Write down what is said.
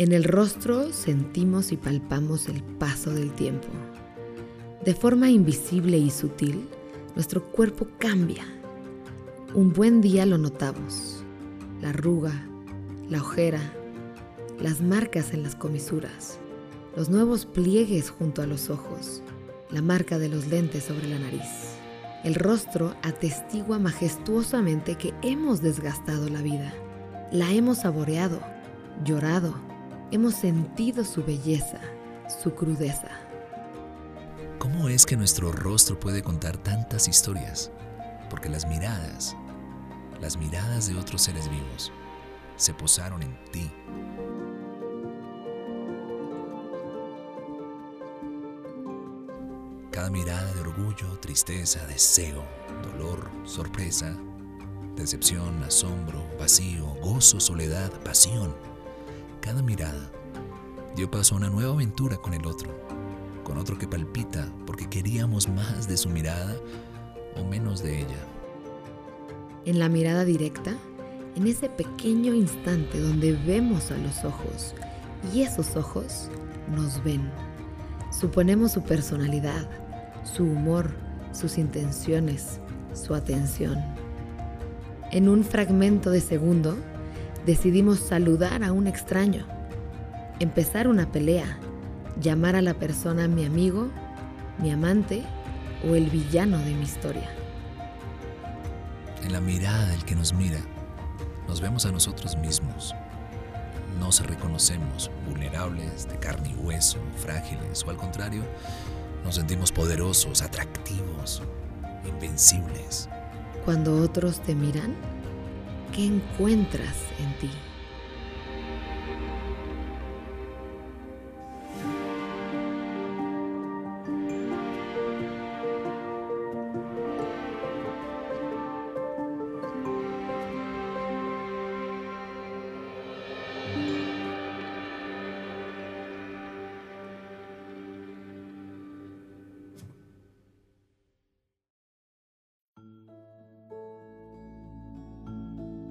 En el rostro sentimos y palpamos el paso del tiempo. De forma invisible y sutil, nuestro cuerpo cambia. Un buen día lo notamos. La arruga, la ojera, las marcas en las comisuras, los nuevos pliegues junto a los ojos, la marca de los lentes sobre la nariz. El rostro atestigua majestuosamente que hemos desgastado la vida. La hemos saboreado, llorado, hemos sentido su belleza, su crudeza. ¿Cómo es que nuestro rostro puede contar tantas historias? Porque las miradas, las miradas de otros seres vivos, se posaron en ti. Cada mirada de orgullo, tristeza, deseo, dolor, sorpresa, decepción, asombro, vacío, gozo, soledad, pasión cada mirada dio paso a una nueva aventura con el otro, con otro que palpita porque queríamos más de su mirada o menos de ella. En la mirada directa, en ese pequeño instante donde vemos a los ojos y esos ojos nos ven. Suponemos su personalidad, su humor, sus intenciones, su atención. En un fragmento de segundo, decidimos saludar a un extraño, empezar una pelea, llamar a la persona mi amigo, mi amante o el villano de mi historia. En la mirada del que nos mira, nos vemos a nosotros mismos. Nos reconocemos vulnerables, de carne y hueso, frágiles o al contrario, nos sentimos poderosos, atractivos, invencibles. Cuando otros te miran, ¿Qué encuentras en ti?